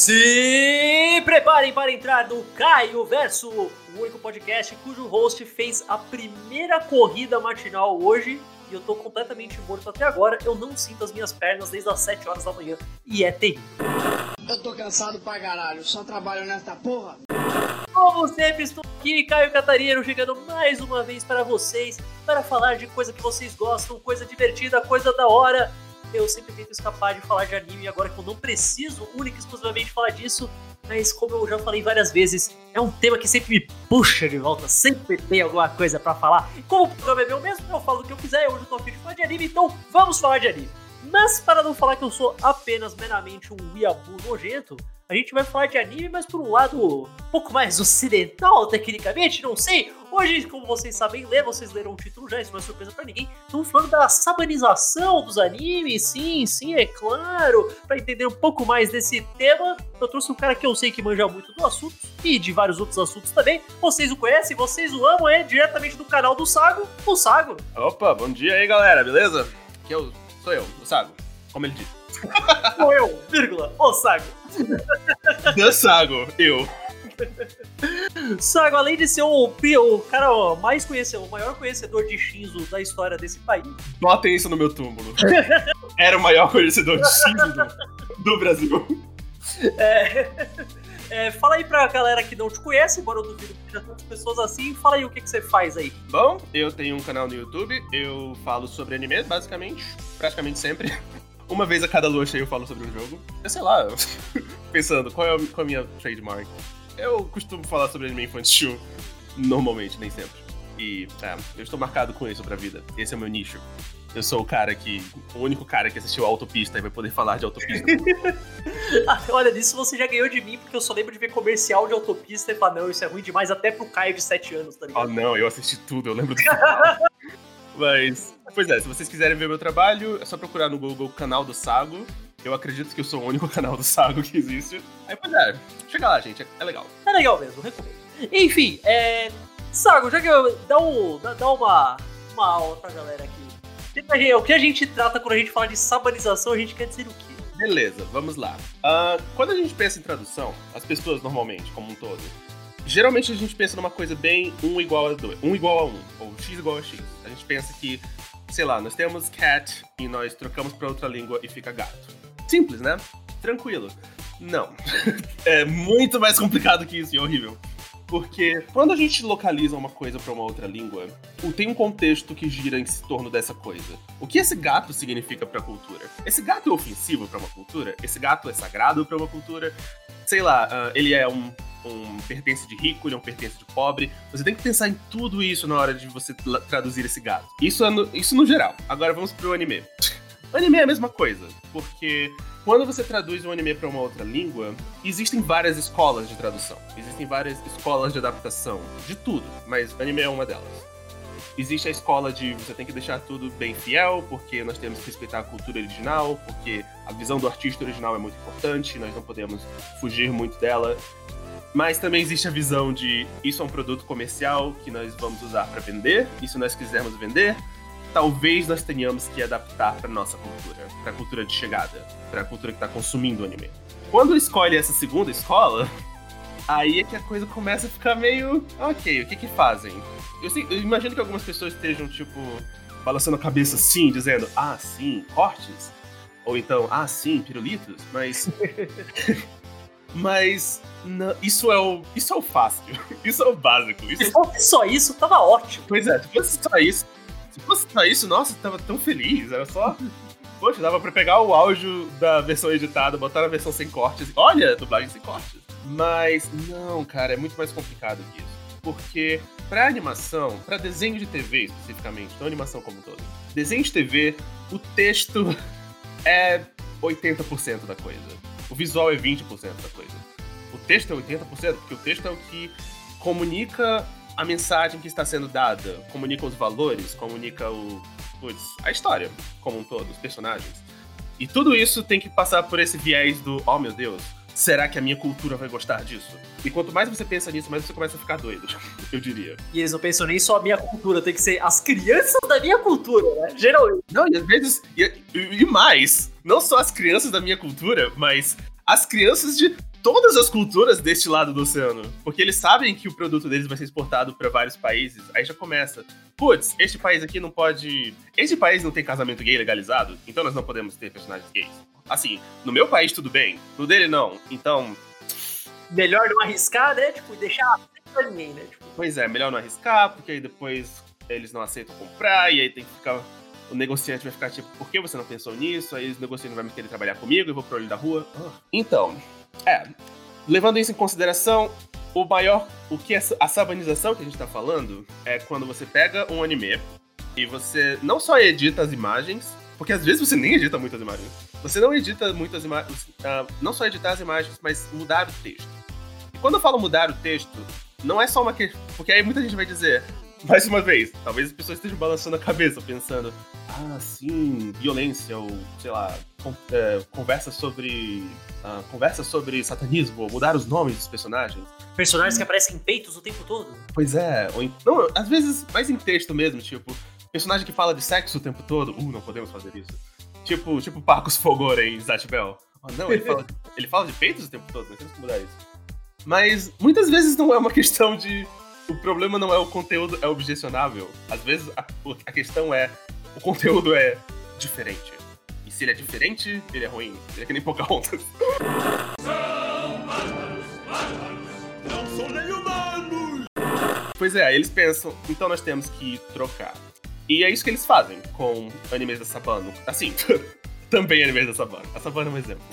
Se preparem para entrar no Caio Verso, o único podcast cujo host fez a primeira corrida matinal hoje e eu tô completamente morto até agora. Eu não sinto as minhas pernas desde as 7 horas da manhã e é terrível. Eu tô cansado pra caralho, só trabalho nesta porra. Como sempre, estou aqui, Caio Catarino, chegando mais uma vez para vocês para falar de coisa que vocês gostam, coisa divertida, coisa da hora eu sempre tento escapar de falar de anime, agora que eu não preciso única e exclusivamente falar disso, mas como eu já falei várias vezes, é um tema que sempre me puxa de volta, sempre tem alguma coisa para falar. Como o programa é meu mesmo, eu falo o que eu quiser, hoje eu tô afim de falar de anime, então vamos falar de anime. Mas para não falar que eu sou apenas meramente um Yabu nojento, a gente vai falar de anime, mas por um lado um pouco mais ocidental, tecnicamente, não sei. Hoje, como vocês sabem ler, vocês leram o título já, isso não é surpresa para ninguém. Estamos falando da sabanização dos animes, sim, sim, é claro. Para entender um pouco mais desse tema, eu trouxe um cara que eu sei que manja muito do assunto e de vários outros assuntos também. Vocês o conhecem, vocês o amam, é diretamente do canal do Sago, o Sago. Opa, bom dia aí, galera, beleza? Aqui eu, sou eu, o Sago, como ele disse. Sou eu, vírgula, o Sago. The Sago, eu. Sago, além de ser o, o cara mais conhecido, o maior conhecedor de Shinzo da história desse país. Botem isso no meu túmulo. Era o maior conhecedor de Shinzo do, do Brasil. É, é, fala aí pra galera que não te conhece, embora eu duvido que já tantas pessoas assim, fala aí o que, que você faz aí. Bom, eu tenho um canal no YouTube, eu falo sobre anime, basicamente, praticamente sempre uma vez a cada lua cheia eu falo sobre um jogo. Eu sei lá, pensando, qual é, a, qual é a minha trademark? Eu costumo falar sobre anime infantil, normalmente, nem sempre. E, é, eu estou marcado com isso pra vida. Esse é o meu nicho. Eu sou o cara que. O único cara que assistiu Autopista e vai poder falar de Autopista. Ah, olha, disso você já ganhou de mim, porque eu só lembro de ver comercial de Autopista e falar, não, isso é ruim demais até pro Caio de 7 anos, tá ligado? Oh, não, eu assisti tudo, eu lembro do Mas, pois é, se vocês quiserem ver meu trabalho, é só procurar no Google canal do Sago. Eu acredito que eu sou o único canal do Sago que existe. Aí, pois é, chega lá, gente, é, legal. É legal mesmo, recomendo. Enfim, é. Sago, já que eu. Dá, um, dá, dá uma, uma aula pra galera aqui. O que a gente trata quando a gente fala de sabanização, a gente quer dizer o quê? Beleza, vamos lá. Uh, quando a gente pensa em tradução, as pessoas normalmente, como um todo, geralmente a gente pensa numa coisa bem 1 igual a 2, 1 igual a 1, ou x igual a x. A gente pensa que, sei lá, nós temos cat e nós trocamos para outra língua e fica gato. Simples, né? Tranquilo. Não. é muito mais complicado que isso e horrível. Porque quando a gente localiza uma coisa para uma outra língua, tem um contexto que gira em torno dessa coisa. O que esse gato significa para a cultura? Esse gato é ofensivo para uma cultura? Esse gato é sagrado para uma cultura? Sei lá, uh, ele é um um pertence de rico, ele é um pertence de pobre. Você tem que pensar em tudo isso na hora de você traduzir esse gato. Isso, é no, isso no geral. Agora vamos pro anime. O anime é a mesma coisa, porque quando você traduz um anime para uma outra língua, existem várias escolas de tradução, existem várias escolas de adaptação, de tudo, mas anime é uma delas. Existe a escola de você tem que deixar tudo bem fiel, porque nós temos que respeitar a cultura original, porque a visão do artista original é muito importante, nós não podemos fugir muito dela. Mas também existe a visão de isso é um produto comercial que nós vamos usar para vender, e se nós quisermos vender, talvez nós tenhamos que adaptar para nossa cultura, para a cultura de chegada, para a cultura que está consumindo o anime. Quando escolhe essa segunda escola, aí é que a coisa começa a ficar meio, ok, o que que fazem? Eu, sei, eu imagino que algumas pessoas estejam tipo balançando a cabeça assim, dizendo, ah, sim, cortes, ou então, ah, sim, pirulitos, mas Mas não, isso é o isso é o fácil. Isso é o básico. Isso... Se fosse só isso, tava ótimo. Pois é, se fosse só isso. Se fosse só isso, nossa, tava tão feliz. Era só. Poxa, dava pra pegar o áudio da versão editada, botar na versão sem cortes. Olha, dublagem sem cortes. Mas não, cara, é muito mais complicado que isso. Porque pra animação, pra desenho de TV especificamente, não animação como um todo, desenho de TV, o texto é 80% da coisa o visual é 20% da coisa. O texto é 80%, porque o texto é o que comunica a mensagem que está sendo dada, comunica os valores, comunica o, putz, a história como um todo, os personagens. E tudo isso tem que passar por esse viés do, oh meu Deus, será que a minha cultura vai gostar disso? E quanto mais você pensa nisso, mais você começa a ficar doido, eu diria. E eles não pensam nem só a minha cultura, tem que ser as crianças da minha cultura, né? Geralmente. Não, e às vezes, e, e mais, não só as crianças da minha cultura, mas as crianças de todas as culturas deste lado do oceano. Porque eles sabem que o produto deles vai ser exportado para vários países. Aí já começa. Putz, este país aqui não pode. Este país não tem casamento gay legalizado, então nós não podemos ter personagens gays. Assim, no meu país tudo bem, no dele não. Então. Melhor não arriscar, né? Tipo, deixar pra ninguém, né? Tipo... Pois é, melhor não arriscar, porque aí depois eles não aceitam comprar, e aí tem que ficar. O negociante vai ficar tipo, por que você não pensou nisso? Aí os negociantes vão me querer trabalhar comigo, eu vou pro olho da rua. Então, é. Levando isso em consideração, o maior. O que é a sabanização que a gente tá falando é quando você pega um anime e você não só edita as imagens, porque às vezes você nem edita muitas imagens. Você não edita muitas imagens. Uh, não só editar as imagens, mas mudar o texto. E quando eu falo mudar o texto, não é só uma questão. Porque aí muita gente vai dizer, mais uma vez, talvez as pessoas estejam balançando a cabeça, pensando, ah, sim, violência, ou sei lá, con é, conversa sobre. Uh, conversa sobre satanismo, ou mudar os nomes dos personagens. Personagens que aparecem em peitos o tempo todo. Pois é, ou em, não, às vezes mais em texto mesmo, tipo, personagem que fala de sexo o tempo todo. Uh, não podemos fazer isso. Tipo, tipo Pacos Fogora em Zatch Bell. Oh, não, ele fala, ele fala de peitos o tempo todo, nós temos que mudar isso. Mas muitas vezes não é uma questão de. O problema não é o conteúdo, é objecionável. Às vezes a, a questão é. O conteúdo é diferente. E se ele é diferente, ele é ruim. Ele é que nem Pocahontas. Pois é, eles pensam, então nós temos que trocar. E é isso que eles fazem com animes da Sabano. Assim, também animes da Sabano. A Sabano é um exemplo.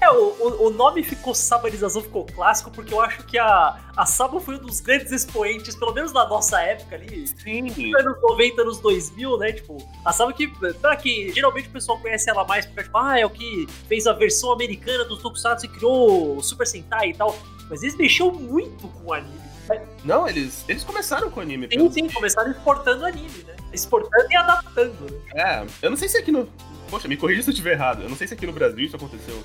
É, o, o nome ficou Sabanização, ficou clássico, porque eu acho que a, a Saba foi um dos grandes expoentes, pelo menos na nossa época ali. Sim. Anos 90, anos 2000, né? Tipo, a Saba que, pra que geralmente o pessoal conhece ela mais, porque, tipo, ah, é o que fez a versão americana dos Tokusatsu e criou o Super Sentai e tal. Mas eles mexeram muito com o anime. Não, eles, eles começaram com o anime. Sim, sim, começaram exportando anime, né? Exportando e adaptando. Né? É, eu não sei se aqui no. Poxa, me corrija se eu estiver errado. Eu não sei se aqui no Brasil isso aconteceu.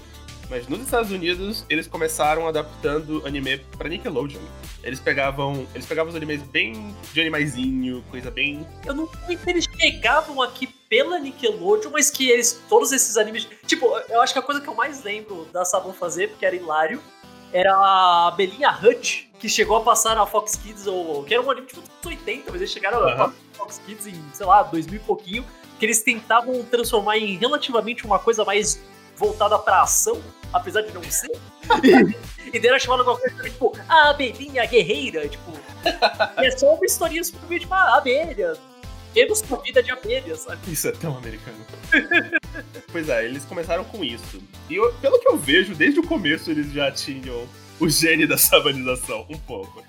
Mas nos Estados Unidos, eles começaram adaptando anime pra Nickelodeon. Eles pegavam. Eles pegavam os animes bem de animaizinho, coisa bem. Eu não sei se eles chegavam aqui pela Nickelodeon, mas que eles. Todos esses animes. Tipo, eu acho que a coisa que eu mais lembro da Sabon fazer, porque era hilário, era a Belinha Hut, que chegou a passar na Fox Kids, ou que era um anime tipo dos 80, mas eles chegaram uhum. a Fox Kids em, sei lá, 2000 e pouquinho, que eles tentavam transformar em relativamente uma coisa mais voltada pra ação, apesar de não ser. e era chamado alguma coisa tipo, a abelhinha guerreira, tipo. é só uma historinha super tipo, a abelha. Temos vida de abelha, sabe? Isso é tão americano. pois é, eles começaram com isso. E eu, pelo que eu vejo, desde o começo eles já tinham o gene da sabanização, um pouco.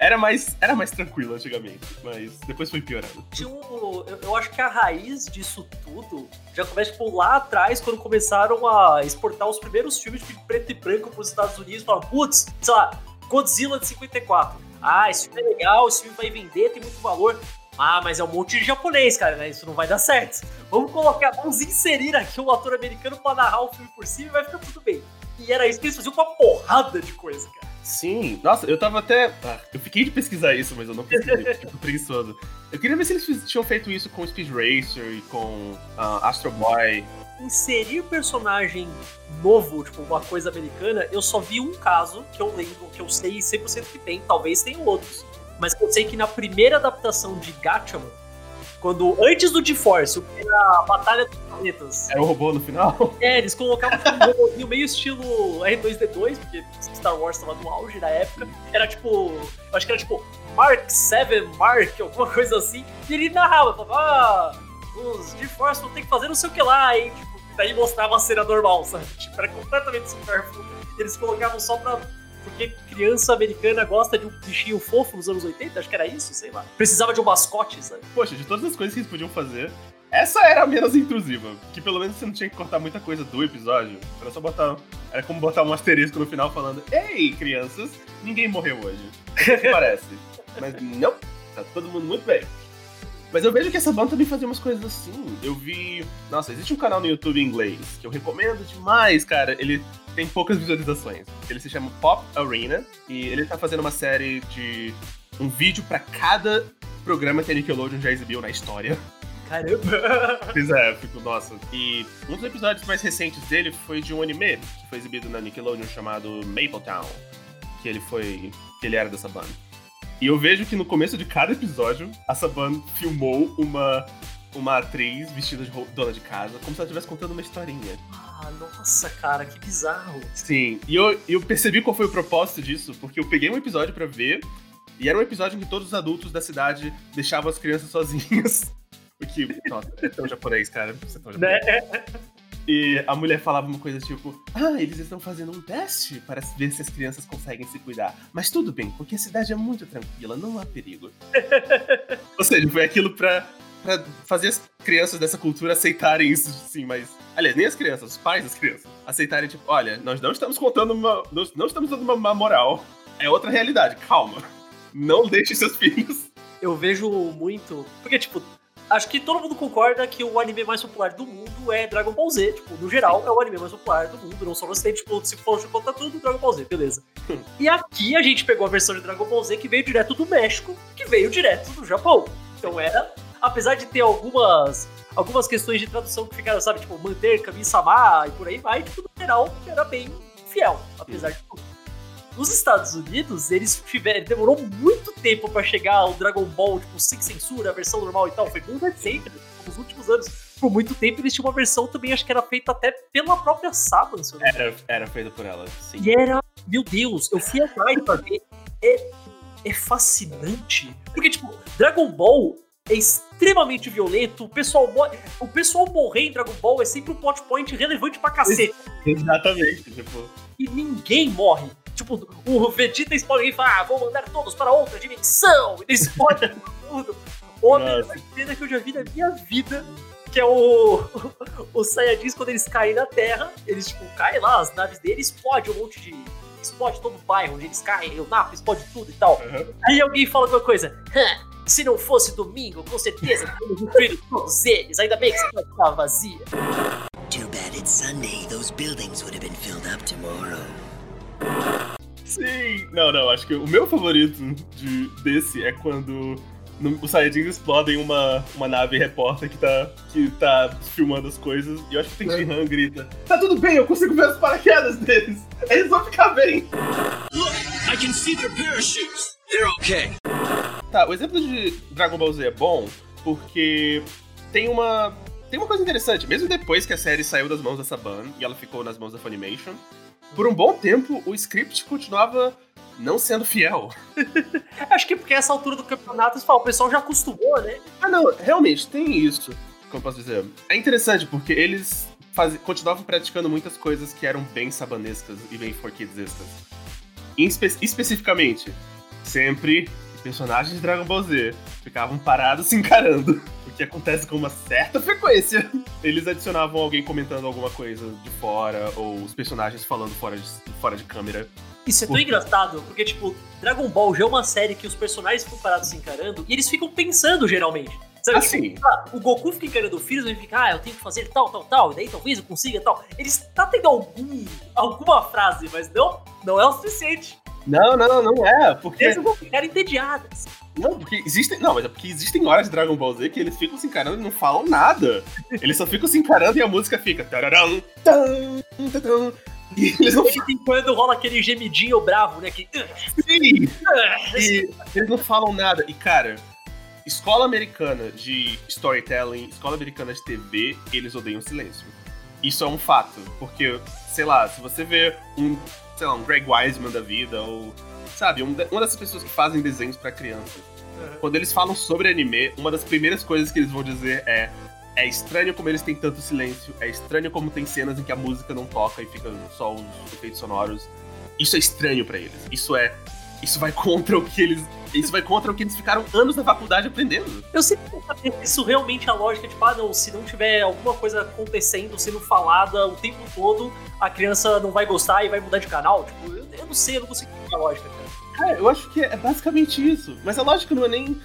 Era mais, era mais tranquilo antigamente, mas depois foi piorando. Eu, eu acho que a raiz disso tudo já começa tipo, lá atrás, quando começaram a exportar os primeiros filmes de preto e branco para os Estados Unidos. Falaram, putz, sei lá, Godzilla de 54. Ah, esse filme é legal, esse filme vai vender, tem muito valor. Ah, mas é um monte de japonês, cara, né? Isso não vai dar certo. Vamos colocar, vamos inserir aqui um ator americano para narrar o filme por cima e vai ficar tudo bem. E era isso que eles faziam com uma porrada de coisa, cara. Sim, nossa, eu tava até. Ah, eu fiquei de pesquisar isso, mas eu não pesquisei, porque eu tô preguiçoso. Eu queria ver se eles tinham feito isso com Speed Racer e com uh, Astro Boy. Inserir personagem novo, tipo, uma coisa americana, eu só vi um caso que eu lembro, que eu sei 100% que tem, talvez tenham outros. Mas eu sei que na primeira adaptação de Gatchaman, quando, antes do GeForce, era a Batalha dos Planetas. Era o robô no final? É, eles colocavam um robôzinho meio estilo R2D2, porque Star Wars tava no auge da época. Era tipo. Eu acho que era tipo Mark 7 Mark, alguma coisa assim. E ele narrava, falava, ah, os GeForce vão ter que fazer não sei o que lá, hein? Tipo, daí mostrava a cena normal, sabe? Tipo, era completamente supérfluo. Eles colocavam só pra porque criança americana gosta de um bichinho fofo nos anos 80, acho que era isso, sei lá. Precisava de um mascote, sabe? Poxa, de todas as coisas que eles podiam fazer, essa era a menos intrusiva. Que pelo menos você não tinha que cortar muita coisa do episódio. Era só botar. Era como botar um asterisco no final falando: Ei, crianças, ninguém morreu hoje. Parece. Mas não, tá todo mundo muito bem. Mas eu vejo que essa banda também fazia umas coisas assim. Eu vi. Nossa, existe um canal no YouTube em inglês que eu recomendo demais, cara. Ele tem poucas visualizações. Ele se chama Pop Arena e ele tá fazendo uma série de um vídeo para cada programa que a Nickelodeon já exibiu na história. Caramba! Pois é, fico, nossa. E um dos episódios mais recentes dele foi de um anime que foi exibido na Nickelodeon chamado Maple Town. Que ele foi. que ele era dessa banda. E eu vejo que no começo de cada episódio, a Saban filmou uma, uma atriz vestida de dona de casa, como se ela estivesse contando uma historinha. Ah, nossa, cara, que bizarro. Sim, e eu, eu percebi qual foi o propósito disso, porque eu peguei um episódio para ver, e era um episódio em que todos os adultos da cidade deixavam as crianças sozinhas. O que, nossa, é tão japonês, cara. Você é tão japonês. Né? E a mulher falava uma coisa tipo: Ah, eles estão fazendo um teste para ver se as crianças conseguem se cuidar. Mas tudo bem, porque a cidade é muito tranquila, não há perigo. Ou seja, foi aquilo pra, pra fazer as crianças dessa cultura aceitarem isso, sim, mas. Aliás, nem as crianças, os pais das crianças, aceitarem, tipo, olha, nós não estamos contando uma. Nós não estamos dando uma, uma moral. É outra realidade, calma. Não deixe seus filhos. Eu vejo muito. Porque, tipo, acho que todo mundo concorda que o anime mais popular do mundo é Dragon Ball Z. Tipo, no geral, é o anime mais popular do mundo, não só no ocidente, tipo, se for contar tudo, Dragon Ball Z, beleza. e aqui a gente pegou a versão de Dragon Ball Z que veio direto do México, que veio direto do Japão. Então era, apesar de ter algumas algumas questões de tradução que ficaram, sabe, tipo, manter Kami-sama e por aí vai, tipo, no geral, era bem fiel, apesar de tudo. Nos Estados Unidos, eles tiveram. Demorou muito tempo para chegar ao Dragon Ball, tipo, sem censura, a versão normal e tal. Foi muito recente, nos últimos anos. Por muito tempo eles tinham uma versão também, acho que era feita até pela própria Saban, se era, era feita por ela, sim. E era. Meu Deus, eu fui atrás pra ver. É, é fascinante. Porque, tipo, Dragon Ball é extremamente violento. O pessoal, o pessoal morrer em Dragon Ball é sempre um plot point relevante pra cacete. Exatamente, tipo. E ninguém morre. Tipo, o Vegeta explode e fala, ah, vou mandar todos para outra dimensão. Ele explode tudo. Outra cena que eu já vi na minha vida, que é o, o Saiyajins, quando eles caem na Terra, eles, tipo, caem lá, as naves deles, explode um monte de... Explode todo o bairro onde eles caem, o Napa explode tudo e tal. Uhum. Aí alguém fala alguma coisa, se não fosse domingo, com certeza teríamos destruído todos eles. Ainda bem que essa estava vazia. Too bad it's Sunday. Those buildings would have been filled up tomorrow. Sim! Não, não, acho que o meu favorito de, desse é quando no, os Saiyajins explodem uma, uma nave repórter que tá, que tá filmando as coisas. E eu acho que tem Jihan grita: Tá tudo bem, eu consigo ver os paraquedas deles. Eles vão ficar bem. Look, I can see their parachutes. They're okay. Tá, o exemplo de Dragon Ball Z é bom porque tem uma. Tem uma coisa interessante, mesmo depois que a série saiu das mãos da Saban e ela ficou nas mãos da Funimation, por um bom tempo, o script continuava não sendo fiel. Acho que porque essa altura do campeonato, o pessoal já acostumou, né? Ah, não, realmente, tem isso. Como posso dizer? É interessante, porque eles faz... continuavam praticando muitas coisas que eram bem sabanescas e bem for kidsescas. Espe... Especificamente, sempre personagens de Dragon Ball Z ficavam parados se encarando que acontece com uma certa frequência. Eles adicionavam alguém comentando alguma coisa de fora, ou os personagens falando fora de, fora de câmera. Isso é tão engraçado, porque, tipo, Dragon Ball já é uma série que os personagens ficam parados se encarando e eles ficam pensando, geralmente. Sabe, assim. Tipo, ah, o Goku fica encarando o Freeza e fica, ah, eu tenho que fazer tal, tal, tal, e daí talvez eu consiga tal. Eles tá tendo algum, alguma frase, mas não, não é o suficiente. Não, não, não é, porque... Eles vão ficar entediadas. Não, porque existem. Não, mas é porque existem horas de Dragon Ball Z que eles ficam se encarando e não falam nada. Eles só ficam se encarando e a música fica. Tararam, tam, tam, e eles não ficam. quando rola aquele gemidinho bravo, né? Que... Sim! e eles não falam nada. E, cara, escola americana de storytelling, escola americana de TV, eles odeiam silêncio. Isso é um fato. Porque, sei lá, se você vê um, sei lá, um Greg Wiseman da vida, ou sabe, uma dessas pessoas que fazem desenhos para crianças. Uhum. Quando eles falam sobre anime, uma das primeiras coisas que eles vão dizer é é estranho como eles têm tanto silêncio, é estranho como tem cenas em que a música não toca e fica só os efeitos sonoros. Isso é estranho para eles. Isso é isso vai contra o que eles isso vai contra o que eles ficaram anos na faculdade aprendendo. Eu sempre saber isso realmente é a lógica, tipo, ah, não, se não tiver alguma coisa acontecendo, sendo falada o tempo todo, a criança não vai gostar e vai mudar de canal. Tipo, eu, eu não sei, eu não consigo entender a lógica, cara. Cara, eu acho que é basicamente isso. Mas a lógica não é nem.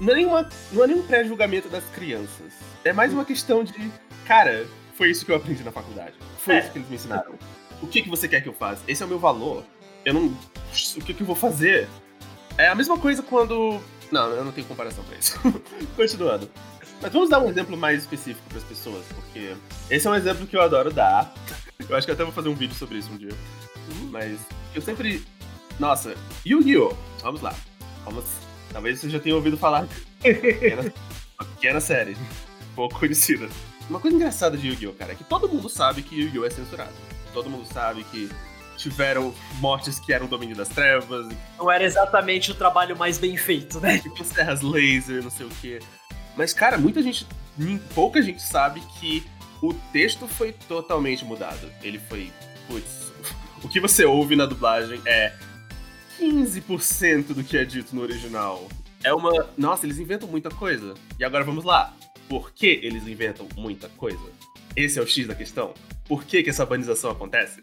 Não é, nenhuma, não é nem um pré-julgamento das crianças. É mais uma questão de. Cara, foi isso que eu aprendi na faculdade. Foi é. isso que eles me ensinaram. O que, que você quer que eu faça? Esse é o meu valor. Eu não. O que, que eu vou fazer? É a mesma coisa quando. Não, eu não tenho comparação pra isso. Continuando. Mas vamos dar um exemplo mais específico para as pessoas, porque esse é um exemplo que eu adoro dar. Eu acho que até vou fazer um vídeo sobre isso um dia. Mas eu sempre. Nossa, Yu-Gi-Oh! Vamos lá. Vamos. Talvez você já tenha ouvido falar. Uma pequena série. Pouco conhecida. Uma coisa engraçada de Yu-Gi-Oh, cara, é que todo mundo sabe que Yu-Gi-Oh é censurado. Todo mundo sabe que tiveram mortes que eram domínio das trevas. Não era exatamente o trabalho mais bem feito, né? Tipo serras laser, não sei o quê. Mas, cara, muita gente. Pouca gente sabe que o texto foi totalmente mudado. Ele foi. Putz. O que você ouve na dublagem é 15% do que é dito no original. É uma. Nossa, eles inventam muita coisa. E agora vamos lá. Por que eles inventam muita coisa? Esse é o X da questão. Por que, que essa banização acontece?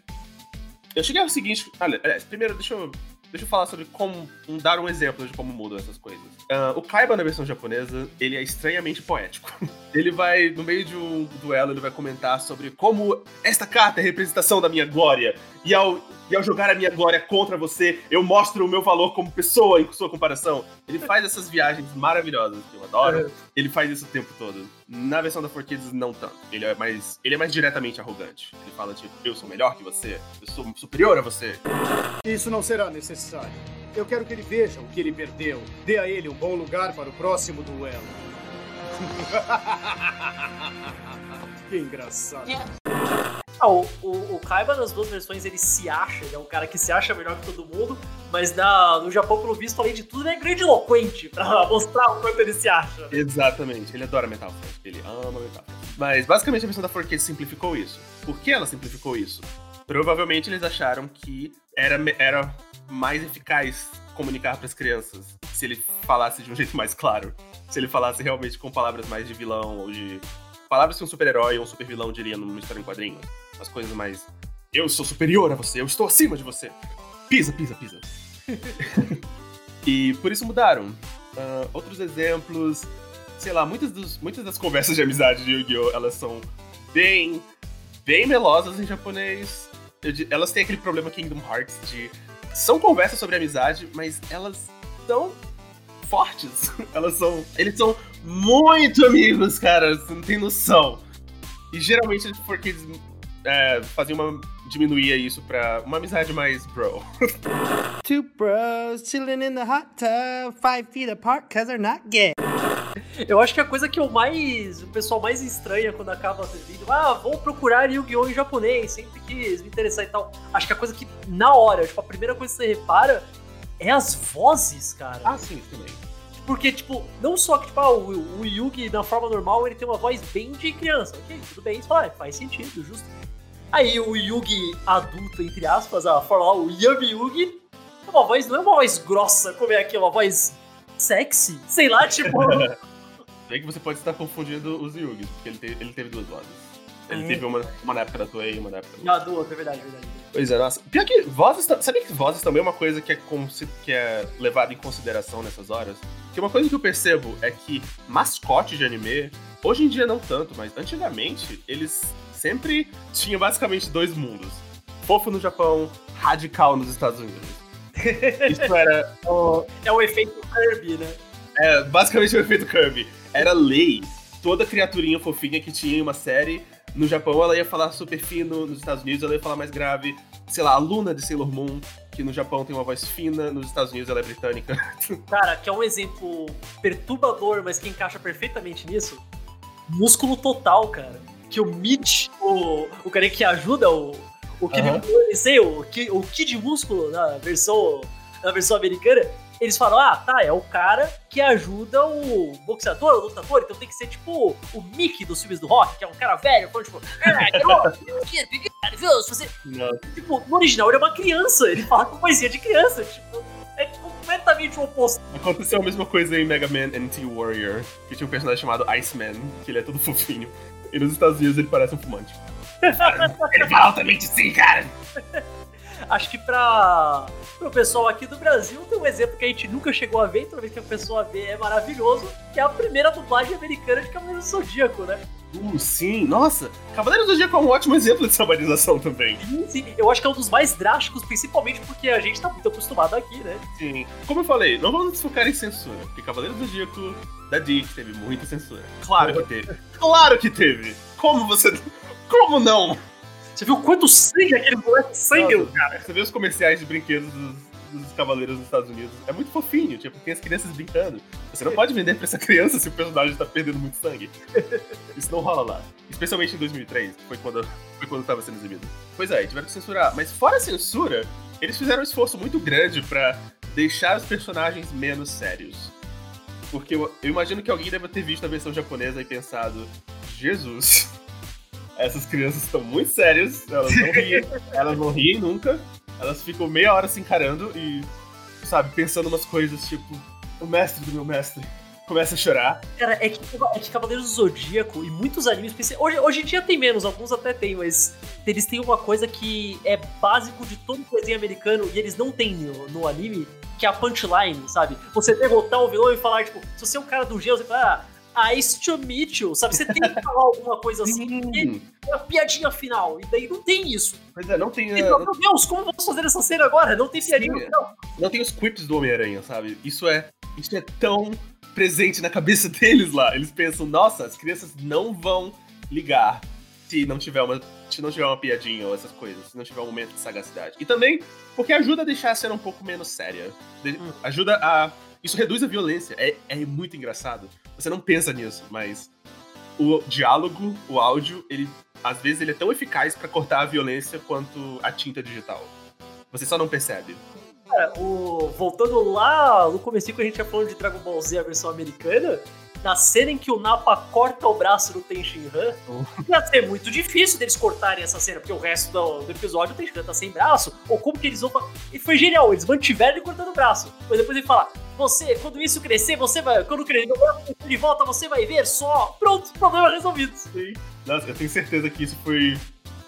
Eu cheguei ao seguinte. Aliás, primeiro, deixa eu Deixa eu falar sobre como. Um, dar um exemplo de como mudam essas coisas. Uh, o Kaiba na versão japonesa, ele é estranhamente poético. ele vai, no meio de um duelo, ele vai comentar sobre como esta carta é representação da minha glória. E ao, e ao jogar a minha glória contra você, eu mostro o meu valor como pessoa em sua comparação. Ele faz essas viagens maravilhosas que eu adoro. É. Ele faz isso o tempo todo. Na versão da 4Kids, não tanto. Ele é mais. Ele é mais diretamente arrogante. Ele fala, tipo, eu sou melhor que você, eu sou superior a você. Isso não será necessário. Eu quero que ele veja o que ele perdeu. Dê a ele um bom lugar para o próximo duelo. que engraçado. Ah, o, o, o, Kaiba nas duas versões ele se acha, ele é um cara que se acha melhor que todo mundo, mas na, no Japão, pelo visto, além de tudo, ele é grande eloquente pra mostrar o quanto ele se acha. Exatamente, ele adora metáfora, ele ama metáfora. Mas basicamente a versão da 4K simplificou isso. Por que ela simplificou isso? Provavelmente eles acharam que era, era mais eficaz comunicar para as crianças se ele falasse de um jeito mais claro. Se ele falasse realmente com palavras mais de vilão ou de. Palavras que um super-herói ou um super-vilão diria numa história em quadrinhos umas coisas mais. Eu sou superior a você, eu estou acima de você. Pisa, pisa, pisa. e por isso mudaram. Uh, outros exemplos, sei lá, muitas, dos, muitas das conversas de amizade de Yu-Gi-Oh! elas são bem, bem melosas em japonês. elas têm aquele problema Kingdom Hearts de. São conversas sobre amizade, mas elas são fortes. elas são. Eles são muito amigos, cara. Você não tem noção. E geralmente, porque eles é, fazer uma. diminuir isso pra uma amizade mais bro. Two bros chilling in the hot tub, five feet apart, cause they're not gay. Eu acho que a coisa que eu mais. O pessoal mais estranha quando acaba o vídeo, ah, vou procurar Yu-Gi-Oh! em japonês, sempre quis me interessar e tal. Acho que a coisa que, na hora, tipo, a primeira coisa que você repara é as vozes, cara. Ah, sim, também. Porque, tipo, não só que, tipo, ah, o, o Yugi, na forma normal, ele tem uma voz bem de criança. Ok, tudo bem, isso faz sentido, justo. Aí o Yugi adulto, entre aspas, a forma o Yami Yugi, é uma voz, não é uma voz grossa, como é aqui, é uma voz sexy, sei lá, tipo. É que você pode estar confundindo os Yugis, porque ele teve, ele teve duas vozes. Ele é. teve uma, uma na época da Toei e uma na época da. Ah, duas, é verdade, é verdade. Pois é, nossa. Pior que vozes. Sabe que vozes também é uma coisa que é, que é levada em consideração nessas horas? Que uma coisa que eu percebo é que mascote de anime, hoje em dia não tanto, mas antigamente, eles sempre tinha basicamente dois mundos. Fofo no Japão, radical nos Estados Unidos. Isso era. O... É o efeito Kirby, né? É, basicamente o efeito Kirby. Era lei. Toda criaturinha fofinha que tinha em uma série, no Japão ela ia falar super fino, nos Estados Unidos ela ia falar mais grave. Sei lá, a Luna de Sailor Moon, que no Japão tem uma voz fina, nos Estados Unidos ela é britânica. Cara, que é um exemplo perturbador, mas que encaixa perfeitamente nisso. Músculo total, cara que o Mitch, o, o cara que ajuda o, o Kid, uhum. sei, o, o Kid Músculo na versão, na versão americana, eles falam, ah, tá, é o cara que ajuda o boxeador, o lutador, então tem que ser tipo o Mickey dos filmes do rock, que é um cara velho, falando tipo, ah, você... Tipo, no original ele é uma criança, ele fala com poesia de criança, tipo, é completamente o oposto. Aconteceu a mesma coisa em Mega Man NT Warrior, que tinha um personagem chamado Iceman, que ele é todo fofinho. E nos Estados Unidos ele parece um fumante. ele fala altamente sim, cara! Acho que pra o pessoal aqui do Brasil tem um exemplo que a gente nunca chegou a ver, toda vez que a pessoa vê é maravilhoso, que é a primeira dublagem americana de Cavaleiro do Zodíaco, né? Uh, sim, nossa! Cavaleiros do Zodíaco é um ótimo exemplo de trabalhização também. Sim, sim. Eu acho que é um dos mais drásticos, principalmente porque a gente tá muito acostumado aqui, né? Sim. Como eu falei, não vamos nos focar em censura, porque Cavaleiros do Zodíaco da Dick teve muita censura. Claro que teve. Claro que teve! Como você. Como não? Você viu quanto sangue aquele moleque sangue, cara? Você vê os comerciais de brinquedos dos, dos cavaleiros dos Estados Unidos. É muito fofinho, tipo, tem as crianças brincando. Você não pode vender pra essa criança se o personagem tá perdendo muito sangue. Isso não rola lá. Especialmente em 2003, que foi quando, foi quando tava sendo exibido. Pois é, tiveram que censurar. Mas fora a censura, eles fizeram um esforço muito grande pra deixar os personagens menos sérios. Porque eu, eu imagino que alguém deve ter visto a versão japonesa e pensado: Jesus, essas crianças estão muito sérias, elas não riem, elas não riem nunca, elas ficam meia hora se encarando e, sabe, pensando umas coisas tipo, o mestre do meu mestre começa a chorar. Cara, é que, é que Cavaleiros do Zodíaco e muitos animes, hoje, hoje em dia tem menos, alguns até tem, mas eles têm uma coisa que é básico de todo desenho americano e eles não têm no, no anime, que é a punchline, sabe? Você derrotar o vilão e falar, tipo, se você é um cara do gelo, você fala, ah, Ice to meet you, sabe? Você tem que falar alguma coisa assim. Tem uma piadinha final. E daí não tem isso. Pois é, não tem. E, uh, meu Deus, como vamos fazer essa cena agora? Não tem piadinha Sim, final. Não tem os quips do Homem-Aranha, sabe? Isso é, isso é tão presente na cabeça deles lá. Eles pensam, nossa, as crianças não vão ligar se não tiver uma, se não tiver uma piadinha ou essas coisas, se não tiver um momento de sagacidade. E também porque ajuda a deixar a cena um pouco menos séria. De, hum. Ajuda a. Isso reduz a violência. É, é muito engraçado. Você não pensa nisso, mas o diálogo, o áudio, ele às vezes ele é tão eficaz para cortar a violência quanto a tinta digital. Você só não percebe. Cara, o... voltando lá no começo que a gente ia falando de Dragon Ball Z, a versão americana, na cena em que o Nappa corta o braço do Tenshinhan, oh. ia ser muito difícil deles cortarem essa cena, porque o resto do, do episódio o Tenshinhan tá sem braço, ou como que eles vão... E foi genial, eles mantiveram ele cortando o braço. Mas depois ele fala, você, quando isso crescer, você vai. Quando crescer de volta, você vai ver só. Pronto, problema resolvido. Sim. Nossa, eu tenho certeza que isso foi.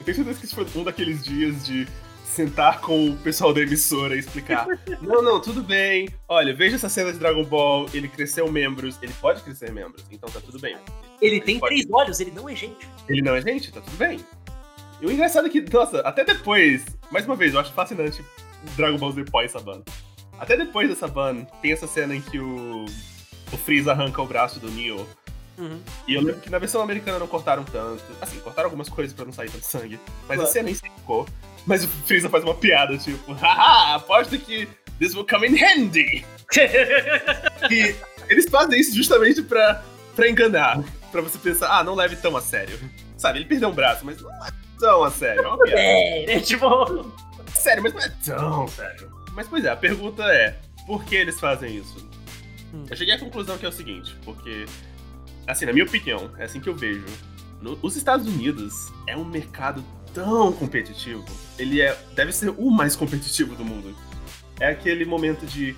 Eu tenho certeza que isso foi um daqueles dias de sentar com o pessoal da emissora e explicar. não, não, tudo bem. Olha, veja essa cena de Dragon Ball, ele cresceu membros, ele pode crescer membros, então tá tudo bem. Ele, ele tem pode... três olhos, ele não é gente. Ele não é gente, tá tudo bem. E o engraçado é que, nossa, até depois, mais uma vez, eu acho fascinante Dragon Ball Z pós banda. Até depois dessa ban, tem essa cena em que o, o Freeza arranca o braço do Neo. Uhum. E eu lembro que na versão americana não cortaram tanto. Assim, cortaram algumas coisas pra não sair tanto sangue. Mas claro. a cena em si ficou. Mas o Freeza faz uma piada, tipo, haha, aposto que this will come in handy. e eles fazem isso justamente pra, pra enganar. Pra você pensar, ah, não leve tão a sério. Sabe, ele perdeu um braço, mas não é tão a sério. É uma piada. É, né? Tipo. Sério, mas não é tão sério. Mas, pois é, a pergunta é: por que eles fazem isso? Hum. Eu cheguei à conclusão que é o seguinte, porque, assim, na minha opinião, é assim que eu vejo. No, os Estados Unidos é um mercado tão competitivo. Ele é, deve ser o mais competitivo do mundo. É aquele momento de,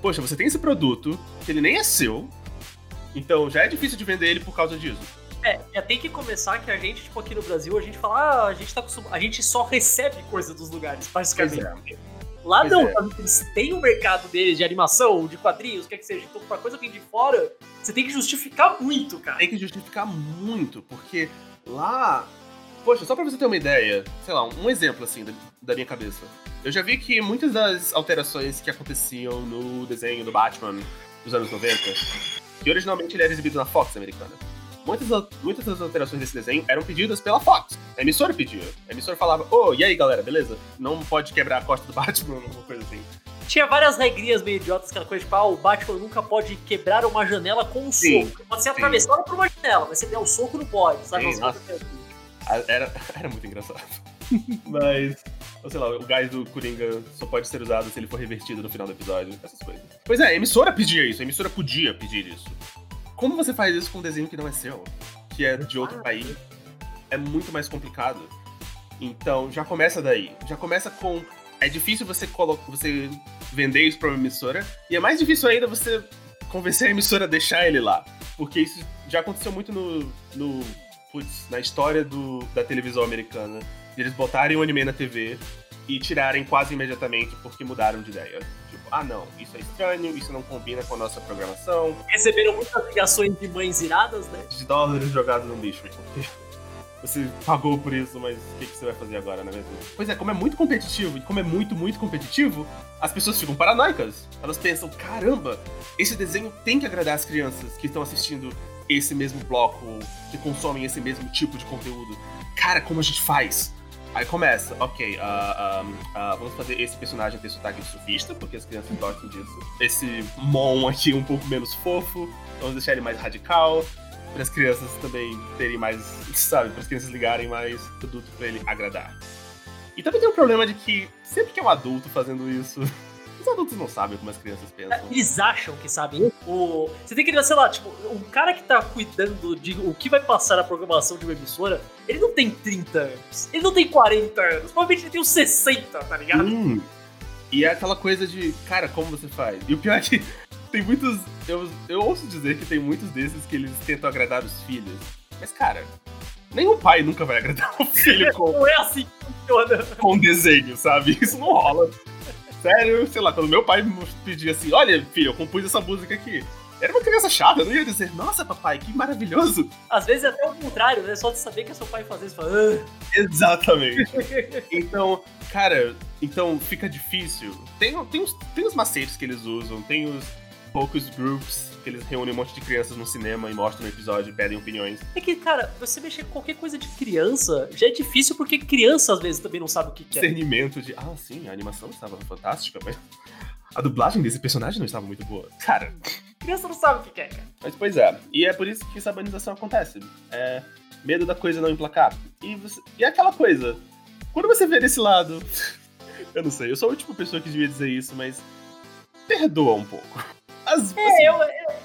poxa, você tem esse produto que ele nem é seu, então já é difícil de vender ele por causa disso. É, já tem que começar que a gente, tipo, aqui no Brasil, a gente fala, ah, a gente tá a gente só recebe coisa dos lugares, basicamente. É. Lá pois não, é. eles têm um mercado deles de animação, de quadrinhos, o que é que seja. Então, pra coisa que vem de fora, você tem que justificar muito, cara. Tem que justificar muito, porque lá. Poxa, só pra você ter uma ideia, sei lá, um exemplo assim da, da minha cabeça. Eu já vi que muitas das alterações que aconteciam no desenho do Batman dos anos 90, que originalmente ele era exibido na Fox americana muitas, muitas das alterações desse desenho eram pedidas pela Fox. A emissora pedia. A emissora falava, ô, oh, e aí galera, beleza? Não pode quebrar a costa do Batman, alguma coisa assim. Tinha várias regrinhas meio idiotas, aquela coisa tipo, ah, o Batman nunca pode quebrar uma janela com um sim, soco. Pode ser sim. atravessado por uma janela, mas se der um soco não pode, sabe? Sim, era, era muito engraçado. Mas, sei lá, o gás do Coringa só pode ser usado se ele for revertido no final do episódio, essas coisas. Pois é, a emissora pedia isso, a emissora podia pedir isso. Como você faz isso com um desenho que não é seu? Que é de outro país? É muito mais complicado. Então, já começa daí. Já começa com. É difícil você, colo... você vender isso pra uma emissora. E é mais difícil ainda você convencer a emissora a deixar ele lá. Porque isso já aconteceu muito no. no putz, na história do, da televisão americana. De eles botarem o um anime na TV e tirarem quase imediatamente porque mudaram de ideia. Tipo, ah não, isso é estranho, isso não combina com a nossa programação. Receberam muitas ligações de mães iradas, né? De dólares jogados no lixo. Você pagou por isso, mas o que, que você vai fazer agora, não é mesmo? Pois é, como é muito competitivo, e como é muito, muito competitivo, as pessoas ficam paranoicas. Elas pensam, caramba, esse desenho tem que agradar as crianças que estão assistindo esse mesmo bloco, que consomem esse mesmo tipo de conteúdo. Cara, como a gente faz? Aí começa, ok, uh, uh, vamos fazer esse personagem ter sotaque de surfista, porque as crianças gostam disso. Esse Mon aqui um pouco menos fofo, vamos deixar ele mais radical, para as crianças também terem mais, sabe, para as crianças ligarem mais produto para ele agradar. E também tem um problema de que sempre que é um adulto fazendo isso, os adultos não sabem como as crianças pensam. Eles acham que sabem. O... Você tem que, sei lá, tipo, um cara que tá cuidando de o que vai passar na programação de uma emissora, ele não tem 30 anos. Ele não tem 40 anos. Provavelmente ele tem uns 60, tá ligado? Hum. E é aquela coisa de, cara, como você faz? E o pior é que tem muitos. Eu, eu ouço dizer que tem muitos desses que eles tentam agradar os filhos. Mas, cara, nenhum pai nunca vai agradar o filho com. não é assim que funciona. Com desenho, sabe? Isso não rola. Sério, sei lá, quando meu pai me pedia assim, olha, filho, eu compus essa música aqui. Era uma criança chata, eu não ia dizer, nossa, papai, que maravilhoso. Às vezes é até o contrário, né? Só de saber que é seu pai fazer isso, fala, ah. Exatamente. então, cara, então fica difícil. Tem, tem, os, tem os macetes que eles usam, tem os poucos groups que eles reúnem um monte de crianças no cinema e mostram no episódio e pedem opiniões. É que, cara, você mexer com qualquer coisa de criança já é difícil porque criança às vezes também não sabe o que quer. Discernimento de, ah, sim, a animação estava fantástica, mas a dublagem desse personagem não estava muito boa. Cara. Criança não sabe o que quer, cara. Mas pois é. E é por isso que essa banização acontece. É medo da coisa não emplacar. E, você... e é aquela coisa. Quando você vê desse lado. eu não sei, eu sou a última pessoa que devia dizer isso, mas. Perdoa um pouco. As, é, assim, eu,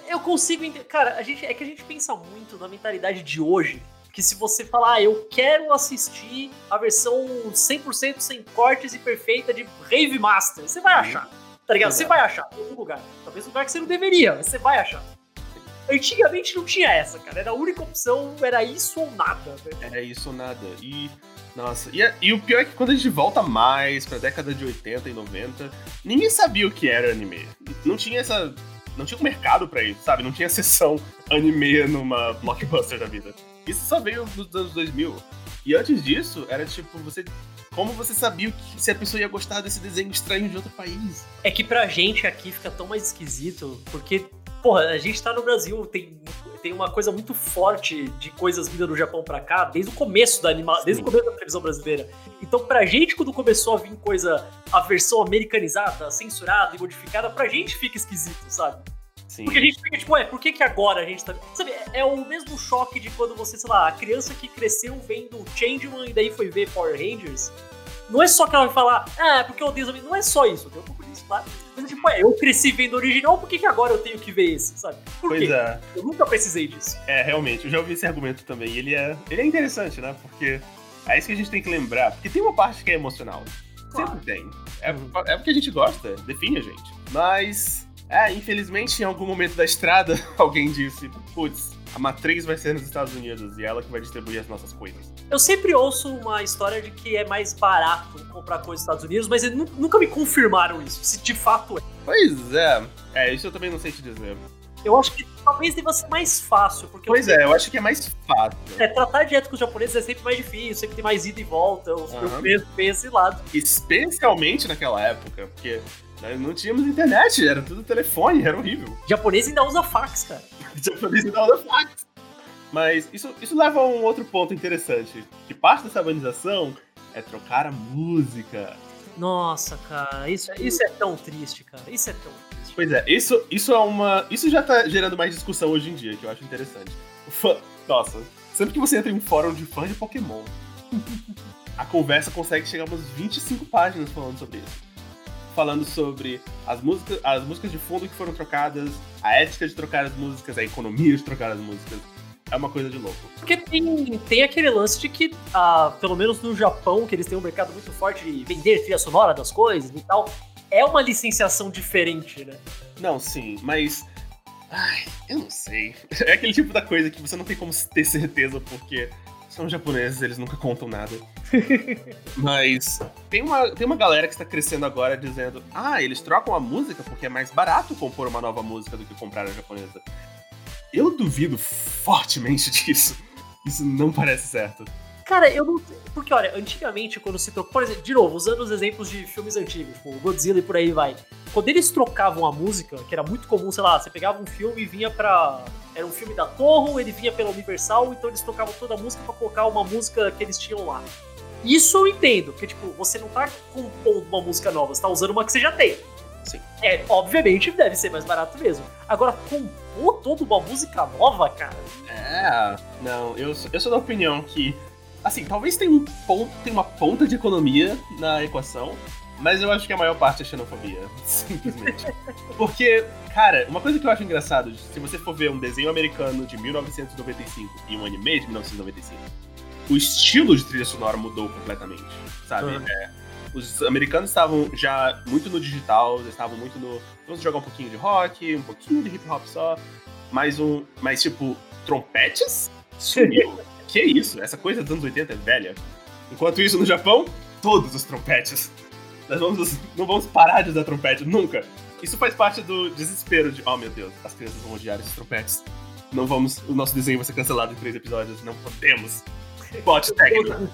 eu consigo entender. Cara, a gente, é que a gente pensa muito na mentalidade de hoje. Que se você falar, ah, eu quero assistir a versão 100% sem cortes e perfeita de Rave Master, você vai achar. Tá ligado? Você vai achar em algum lugar. Talvez um lugar que você não deveria, mas você vai achar. Antigamente não tinha essa, cara. Era a única opção, era isso ou nada. Era isso ou nada. E nossa, e, e, o pior é que quando a gente volta mais pra década de 80 e 90, ninguém sabia o que era anime. Não tinha essa. Não tinha um mercado para isso, sabe? Não tinha sessão anime numa blockbuster da vida. Isso só veio nos anos 2000. E antes disso, era tipo, você. Como você sabia que, se a pessoa ia gostar desse desenho estranho de outro país? É que pra gente aqui fica tão mais esquisito, porque porra, a gente tá no Brasil, tem, tem uma coisa muito forte de coisas vindo do Japão pra cá, desde o começo da anima, desde o começo da televisão brasileira. Então, pra gente, quando começou a vir coisa, a versão americanizada, censurada e modificada, pra gente fica esquisito, sabe? Sim. Porque a gente fica tipo, ué, por que, que agora a gente tá. Sabe, é, é o mesmo choque de quando você, sei lá, a criança que cresceu vendo Changeman e daí foi ver Power Rangers. Não é só que ela vai falar, ah, é porque eu odeio Não é só isso, tem um pouco disso, claro. Mas tipo, é, eu cresci vendo o original, por que, que agora eu tenho que ver esse, sabe? Por pois quê? é. Eu nunca precisei disso. É, realmente, eu já ouvi esse argumento também. E ele é, ele é interessante, né? Porque é isso que a gente tem que lembrar. Porque tem uma parte que é emocional. Claro. Sempre tem. É, é porque a gente gosta, define a gente. Mas, é, infelizmente, em algum momento da estrada, alguém disse, putz, a matriz vai ser nos Estados Unidos e ela que vai distribuir as nossas coisas. Eu sempre ouço uma história de que é mais barato comprar coisas nos Estados Unidos, mas eles nunca me confirmaram isso, se de fato é. Pois é. É, isso eu também não sei te dizer. Eu acho que talvez deva ser mais fácil, porque... Pois é, eu acho que é mais fácil. É, tratar direto com os japoneses é sempre mais difícil, sempre tem mais ida e volta, eu, uhum. eu penso, penso esse lado. Especialmente naquela época, porque não tínhamos internet, era tudo telefone, era horrível. O japonês ainda usa fax, cara. O japonês ainda usa fax. Mas isso, isso leva a um outro ponto interessante, que parte dessa urbanização é trocar a música. Nossa, cara, isso, isso é tão triste, cara. Isso é tão triste. Pois é, isso, isso é uma. Isso já tá gerando mais discussão hoje em dia, que eu acho interessante. Fã. Nossa, sempre que você entra em um fórum de fã de Pokémon, a conversa consegue chegar a umas 25 páginas falando sobre isso falando sobre as músicas, as músicas de fundo que foram trocadas, a ética de trocar as músicas, a economia de trocar as músicas. É uma coisa de louco. Porque tem, tem aquele lance de que, ah, pelo menos no Japão, que eles têm um mercado muito forte de vender trilha sonora das coisas e tal, é uma licenciação diferente, né? Não, sim, mas. Ai, eu não sei. É aquele tipo da coisa que você não tem como ter certeza, porque São japoneses, eles nunca contam nada. Mas tem uma, tem uma galera que está crescendo agora dizendo: ah, eles trocam a música porque é mais barato compor uma nova música do que comprar a japonesa. Eu duvido fortemente disso. Isso não parece certo. Cara, eu não. Porque, olha, antigamente, quando se trocou. Por exemplo, de novo, usando os exemplos de filmes antigos, tipo Godzilla e por aí vai. Quando eles trocavam a música, que era muito comum, sei lá, você pegava um filme e vinha pra. Era um filme da Torre, ele vinha pela Universal, então eles trocavam toda a música pra colocar uma música que eles tinham lá. Isso eu entendo, porque, tipo, você não tá compondo uma música nova, você tá usando uma que você já tem. Sim. É, obviamente deve ser mais barato mesmo. Agora, compor toda uma música nova, cara. É, não, eu, eu sou da opinião que. Assim, talvez tenha, um ponto, tenha uma ponta de economia na equação, mas eu acho que a maior parte é xenofobia. Simplesmente. Porque, cara, uma coisa que eu acho engraçado, se você for ver um desenho americano de 1995 e um anime de 1995, o estilo de trilha sonora mudou completamente, sabe? Uhum. É, os americanos estavam já muito no digital, eles estavam muito no. Vamos jogar um pouquinho de rock, um pouquinho de hip hop só, mais um. Mas, tipo, trompetes? Sumiu. que isso? Essa coisa dos anos 80 é velha. Enquanto isso, no Japão, todos os trompetes. Nós vamos, não vamos parar de usar trompete, nunca. Isso faz parte do desespero de, oh meu Deus, as crianças vão odiar esses trompetes. Não vamos, o nosso desenho vai ser cancelado em três episódios, não podemos. Bot técnico.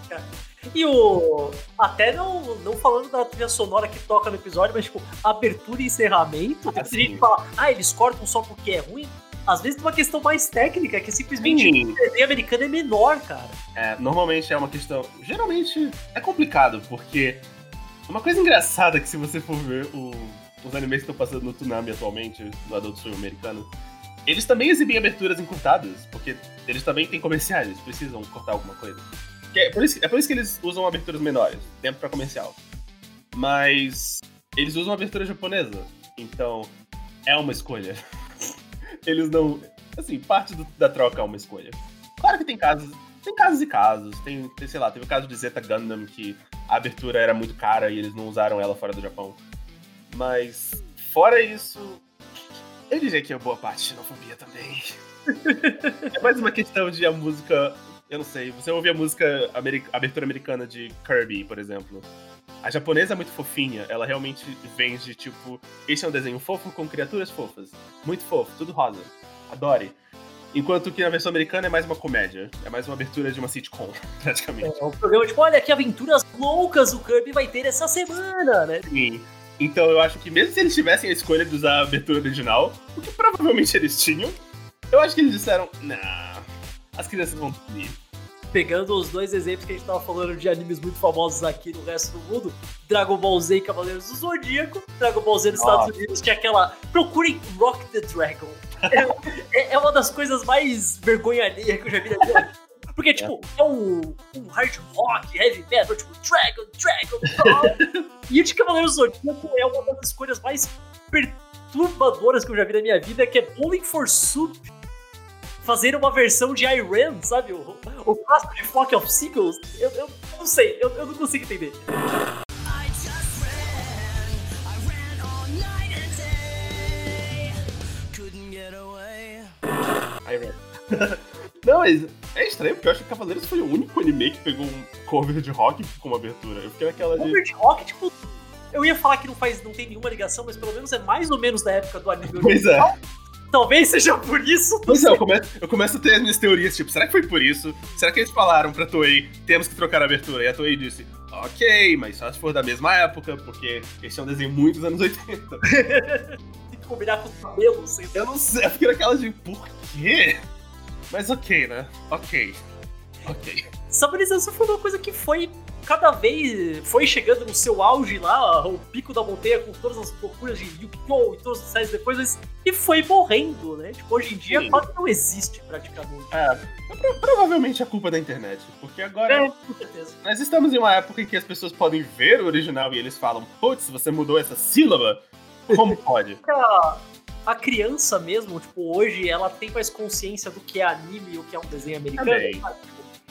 E o. Até não, não falando da trilha sonora que toca no episódio, mas tipo, abertura e encerramento. Tem Ah, gente sim. que fala, ah, eles cortam só porque é ruim. Às vezes tem uma questão mais técnica, que simplesmente Sim. o desenho americano é menor, cara. É, normalmente é uma questão. Geralmente é complicado, porque. Uma coisa engraçada que se você for ver o- os animes que estão passando no Tsunami atualmente, no Adult Swim americano, eles também exibem aberturas encurtadas, porque eles também têm comerciais, eles precisam cortar alguma coisa. É, por isso, é por isso que eles usam aberturas menores, tempo pra comercial. Mas eles usam abertura japonesa, então é uma escolha. Eles não. Assim, parte do- da troca é uma escolha. Claro que tem casos. Tem casos e casos. Tem, tem, sei lá, teve o caso de Zeta Gundam, que a abertura era muito cara e eles não usaram ela fora do Japão. Mas, fora isso, eu diria que é boa parte xenofobia também. é mais uma questão de a música. Eu não sei, você ouve a música ameri- abertura americana de Kirby, por exemplo. A japonesa é muito fofinha, ela realmente vem de tipo, esse é um desenho fofo com criaturas fofas. Muito fofo, tudo rosa. Adore. Enquanto que na versão americana é mais uma comédia. É mais uma abertura de uma sitcom, praticamente. É um programa tipo, olha que aventuras loucas o Kirby vai ter essa semana, né? Sim. Então eu acho que mesmo se eles tivessem a escolha de usar a abertura original, o que provavelmente eles tinham, eu acho que eles disseram, nah, as crianças vão dormir. Pegando os dois exemplos que a gente tava falando de animes muito famosos aqui no resto do mundo, Dragon Ball Z e Cavaleiros do Zodíaco, Dragon Ball Z nos Nossa. Estados Unidos tinha aquela. Procurem Rock the Dragon. É, é uma das coisas mais vergonha alheia que eu já vi na minha vida. Porque, tipo, é um, um hard rock, heavy metal, tipo, Dragon, Dragon, Ball. E o de Cavaleiros do Zodíaco é uma das escolhas mais perturbadoras que eu já vi na minha vida, que é Bowling for Soup. Fazer uma versão de Iran, sabe? O, o clássico de Flock of Seagulls. Eu, eu não sei, eu, eu não consigo entender. I just ran, I ran all night and day. Couldn't get away. Aí, velho. Não, mas é estranho, porque eu acho que Cavaleiros foi o único anime que pegou um cover de rock com uma abertura. Eu fiquei naquela de. Cover de rock, tipo. Eu ia falar que não faz, não tem nenhuma ligação, mas pelo menos é mais ou menos da época do anime Pois é. Talvez seja por isso. não Pois é, sei. eu começo, eu começo a ter as minhas teorias, tipo, será que foi por isso? Será que eles falaram pra Toei, temos que trocar a abertura? E a Toei disse, ok, mas só se for da mesma época, porque esse é um desenho muito dos anos 80. Tem que combinar com os cabelos. Eu não sei, eu fiquei naquela de, por quê? Mas ok, né? Ok. Ok. Saborização foi uma coisa que foi cada vez foi chegando no seu auge lá, o pico da montanha com todas as loucuras de Yu-Gi-Oh! e todos os séries depois, mas e foi morrendo, né? Tipo, hoje em dia Sim. quase não existe praticamente. É, pro- provavelmente é culpa da internet, porque agora É, com certeza. nós estamos em uma época em que as pessoas podem ver o original e eles falam, putz, você mudou essa sílaba? Como pode? a, a criança mesmo, tipo, hoje ela tem mais consciência do que é anime e o que é um desenho americano.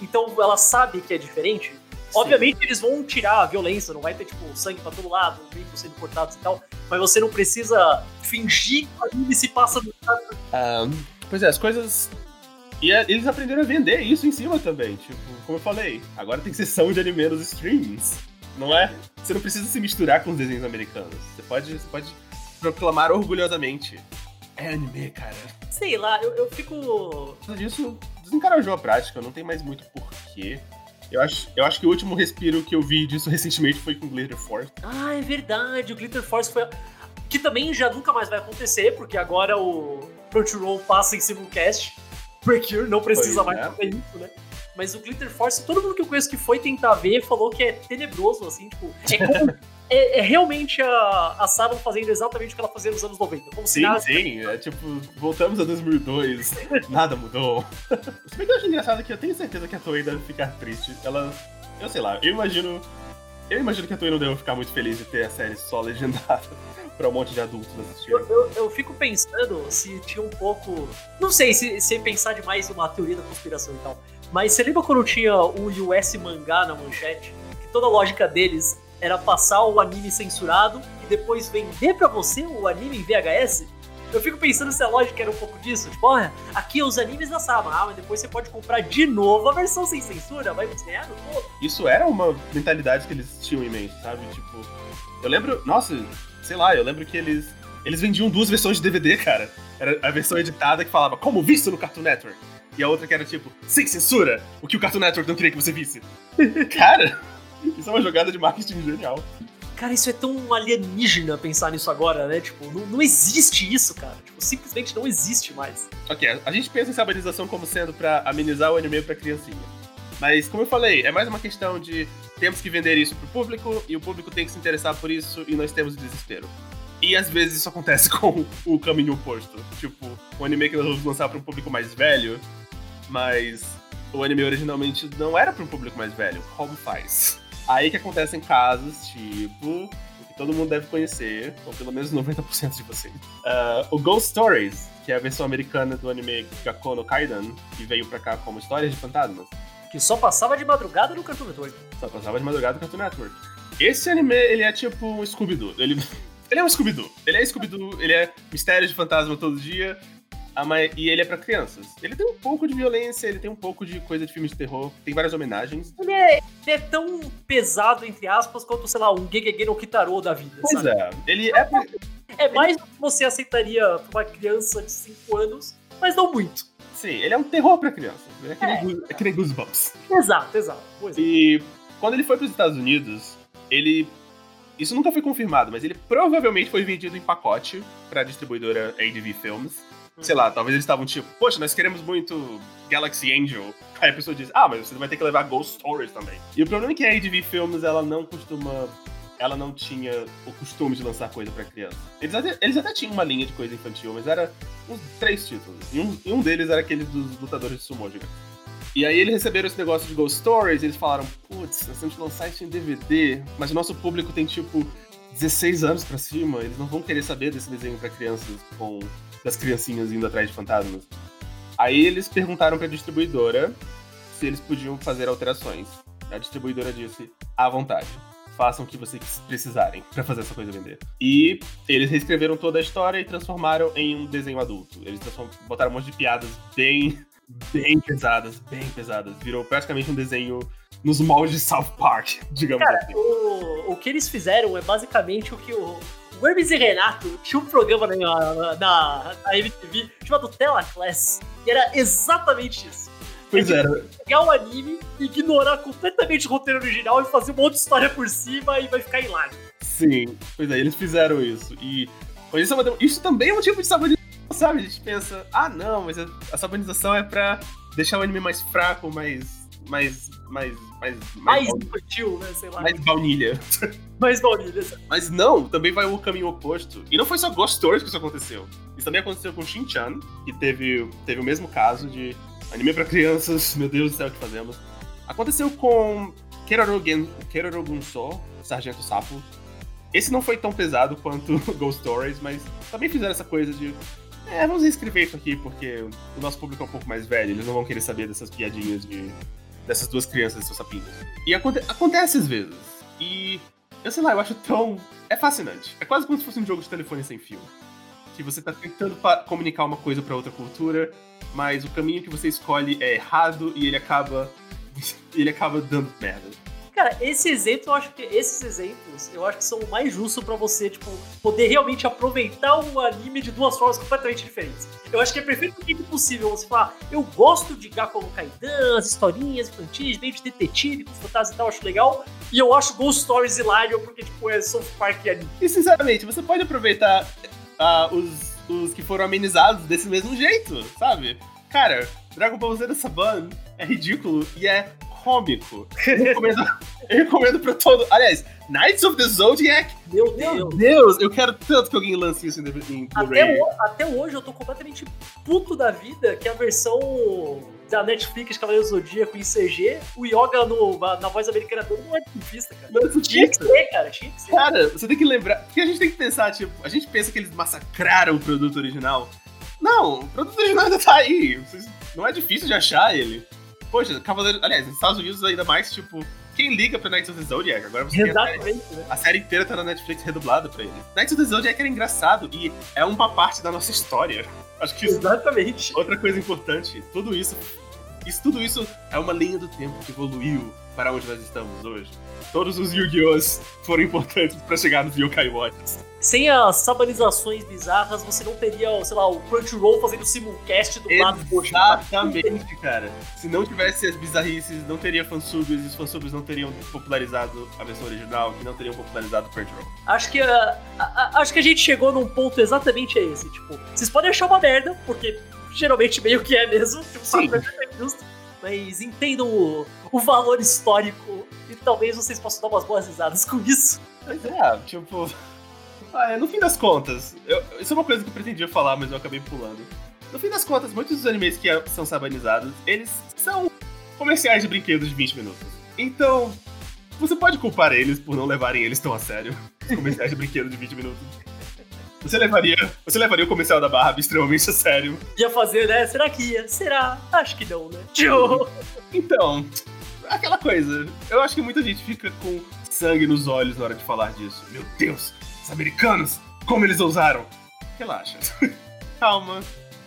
Então ela sabe que é diferente. Obviamente eles vão tirar a violência, não vai ter, tipo, sangue pra todo lado, bicos sendo cortados e tal, mas você não precisa fingir que o anime se passa no Ah, pois é, as coisas. E a- eles aprenderam a vender isso em cima também. Tipo, como eu falei, agora tem sessão de anime nos streams. Não é? Você não precisa se misturar com os desenhos americanos. Você pode, você pode proclamar orgulhosamente. É anime, cara. Sei lá, eu, eu fico. Por causa disso, desencarajou a prática, não tem mais muito porquê. Eu acho, eu acho que o último respiro que eu vi disso recentemente foi com Glitter Force. Ah, é verdade, o Glitter Force foi. Que também já nunca mais vai acontecer, porque agora o Crunchyroll passa em simulcast. Precure não precisa Pois mais é. fazer isso, né? Mas o Glitter Force, todo mundo que eu conheço que foi tentar ver falou que é tenebroso, assim, tipo. É, como- é- é realmente a, a Saban fazendo exatamente o que ela fazia nos anos 90. Como se Sim, nada sim, é tipo, voltamos a 2002, nada mudou. Se bem que eu acho engraçado que eu tenho certeza que a Toei deve ficar triste. Ela, eu sei lá, eu imagino, eu imagino que a Toei não deve ficar muito feliz de ter a série só legendada pra um monte de adultos assistirem. Eu, eu, eu fico pensando se tinha um pouco. Não sei se, se pensar demais numa teoria da conspiração e tal. Mas você lembra quando tinha o US mangá na manchete? Que toda a lógica deles era passar o anime censurado e depois vender pra você o anime em VHS? Eu fico pensando se a lógica era um pouco disso. Tipo, olha, aqui os animes da Sama, ah, mas depois você pode comprar de novo a versão sem censura, vai ganhar no. Isso era uma mentalidade que eles tinham em mente, sabe? Tipo, eu lembro, nossa, sei lá, eu lembro que eles eles vendiam duas versões de DVD, cara. Era a versão editada que falava como visto no Cartoon Network. E a outra que era tipo, sem censura, o que o Cartoon Network não queria que você visse. cara, isso é uma jogada de marketing genial. Cara, isso é tão alienígena pensar nisso agora, né? Tipo, não, não existe isso, cara. Tipo, simplesmente não existe mais. Ok, a gente pensa em sabanização como sendo pra amenizar o anime pra criancinha. Mas, como eu falei, é mais uma questão de temos que vender isso pro público e o público tem que se interessar por isso e nós temos desespero. E às vezes isso acontece com o caminho oposto. Tipo, um anime que nós vamos lançar para um público mais velho, mas o anime originalmente não era para um público mais velho. Como faz? Aí que acontecem casos, tipo, o que todo mundo deve conhecer, ou pelo menos 90% de vocês. Ah, o Ghost Stories, que é a versão americana do anime Gakko no Kaidan, que veio pra cá como Histórias de Fantasmas. Que só passava de madrugada no Cartoon Network. Só passava de madrugada no Cartoon Network. Esse anime, ele é tipo um Scooby-Doo. Ele, ele é um Scooby-Doo. Ele é Scooby-Doo, ele é mistério de fantasma todo dia. A mai- E ele é pra crianças. Ele tem um pouco de violência, ele tem um pouco de coisa de filme de terror. Tem várias homenagens. Ele é, ele é tão pesado, entre aspas, quanto, sei lá, um Gegege no Kitaro da vida, Pois sabe? é, ele é. É mais do que você aceitaria pra uma criança de 5 anos, mas não muito. Sim, ele é um terror pra crianças. É que nem, Goose- é que nem Goosebumps. Exato, exato. Pois é. E quando ele foi pros Estados Unidos, ele. Isso nunca foi confirmado, mas ele provavelmente foi vendido em pacote pra distribuidora ADV Films. Sei lá, talvez eles estavam tipo, poxa, nós queremos muito Galaxy Angel. Aí a pessoa diz, ah, mas você vai ter que levar Ghost Stories também. E o problema é que a ADV Films, ela não costuma. Ela não tinha o costume de lançar coisa pra criança. Eles até, eles até tinham uma linha de coisa infantil, mas era uns três títulos. E um, e um deles era aquele dos lutadores de sumo gigantes. E aí eles receberam esse negócio de Ghost Stories e eles falaram, putz, nós temos que lançar isso em DVD, mas o nosso público tem tipo 16 anos pra cima, eles não vão querer saber desse desenho pra crianças com das criancinhas indo atrás de fantasmas. Aí eles perguntaram pra distribuidora se eles podiam fazer alterações. A distribuidora disse, à vontade. Façam o que vocês precisarem pra fazer essa coisa vender. E eles reescreveram toda a história e transformaram em um desenho adulto. Eles botaram um monte de piadas bem bem pesadas, bem pesadas. Virou praticamente um desenho nos moldes de South Park, digamos assim. O, o que eles fizeram é basicamente o que o, o Hermes e Renato tinha um programa na, na, na, MTV chamado Tela Class. E era exatamente isso. Pois é, era. Pegar o anime, ignorar completamente o roteiro original e fazer um monte de história por cima e vai ficar hilário. Sim, pois é, eles fizeram isso. E isso, é uma- isso também é um tipo de sabonização, sabe? A gente pensa, ah não, mas a, a sabonização é pra deixar o anime mais fraco, mais. Mais. mais. mais. Mais mais, infantil, né? Sei lá. mais baunilha. Mais baunilha. Mas não, também vai o caminho oposto. E não foi só Ghost Stories que isso aconteceu. Isso também aconteceu com Shin-Chan, que teve, teve o mesmo caso de anime pra crianças, meu Deus do céu, o que fazemos? Aconteceu com Keroro, Gen, Keroro Gunso, Sargento Sapo. Esse não foi tão pesado quanto Ghost Stories, mas também fizeram essa coisa de. É, vamos reescrever isso aqui, porque o nosso público é um pouco mais velho, eles não vão querer saber dessas piadinhas de. Dessas duas crianças seus sapinhos. E aconte- acontece às vezes. E eu sei lá, eu acho tão. É fascinante. É quase como se fosse um jogo de telefone sem fio. que você tá tentando comunicar uma coisa pra outra cultura, mas o caminho que você escolhe é errado e ele acaba ele acaba dando merda. Cara, esse exemplo, eu acho que esses exemplos, eu acho que são o mais justos pra você, tipo, poder realmente aproveitar um anime de duas formas completamente diferentes. Eu acho que é perfeitamente possível você falar, eu gosto de Gakkou no Kaidan, as historinhas infantis, meio de detetive, com fantasma e tal, acho legal. E eu acho Ghost Stories hilário, porque, tipo, é South Park e anime. E sinceramente, você pode aproveitar ah, os, os que foram amenizados desse mesmo jeito, sabe? Cara, Dragon Ball Z Saban é ridículo e é cômico. Eu recomendo, eu recomendo pra todo. Aliás, Knights of the Zodiac. Meu Meu Deus. Deus, eu quero tanto que alguém lance isso em, em Blu-ray. Até, até hoje eu tô completamente puto da vida que a versão da Netflix Cavaleiros do Zodíaco em CG, o Yoga no, na voz americana dele não é dentista, cara. Não é Tinha que ser, cara, tinha que ser. Cara, você tem que lembrar. Porque a gente tem que pensar, tipo, a gente pensa que eles massacraram o produto original. Não, o produto original ainda tá aí. Não é difícil de achar ele. Poxa, Cavaleiro. Aliás, nos Estados Unidos ainda mais, tipo, quem liga pra Knights of the Zodiac? Agora você tem a série. Exatamente, né? A série inteira tá na Netflix redublada pra ele. Knights of the Zodiac era engraçado e é uma parte da nossa história. Acho que isso Exatamente. Outra coisa importante, tudo isso, isso, tudo isso é uma linha do tempo que evoluiu para onde nós estamos hoje. Todos os Yu-Gi-Ohs foram importantes para chegar nos Yokai Watch. Sem as sabanizações bizarras, você não teria, sei lá, o Crunchyroll fazendo simulcast do lado do Exatamente, cara. Se não tivesse as bizarrices, não teria fansubs, e os fansubs não teriam popularizado a versão original, que não teriam popularizado o Crunchyroll. Acho que, ah, ah, ah, acho que a gente chegou num ponto exatamente esse. Tipo, vocês podem achar uma merda, porque geralmente meio que é mesmo. Tipo, Sim. sabe, é justo. Mas entendam o, o valor histórico e talvez vocês possam dar umas boas risadas com isso. Mas é, tipo. ah, é, no fim das contas, eu- isso é uma coisa que eu pretendia falar, mas eu acabei pulando. No fim das contas, muitos dos animes que são sabanizados, eles são comerciais de brinquedos de 20 minutos. Então, você pode culpar eles por não levarem eles tão a sério. Comerciais de brinquedo de 20 minutos. Você levaria, você levaria o comercial da Barbie extremamente a sério. Ia fazer, né? Será que ia? Será? Acho que não, né? Tchau! Então, aquela coisa. Eu acho que muita gente fica com sangue nos olhos na hora de falar disso. Meu Deus, os americanos, como eles ousaram? Relaxa. Calma.